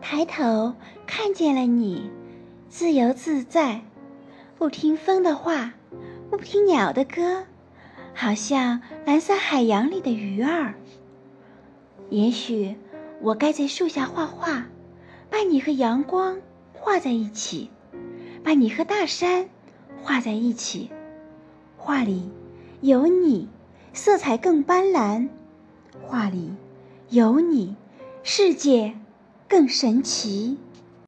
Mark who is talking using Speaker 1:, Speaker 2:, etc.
Speaker 1: 抬头看见了你，自由自在，不听风的话，不听鸟的歌，好像蓝色海洋里的鱼儿。也许我该在树下画画，把你和阳光画在一起，把你和大山画在一起。画里有你，色彩更斑斓；画里有你，世界更神奇。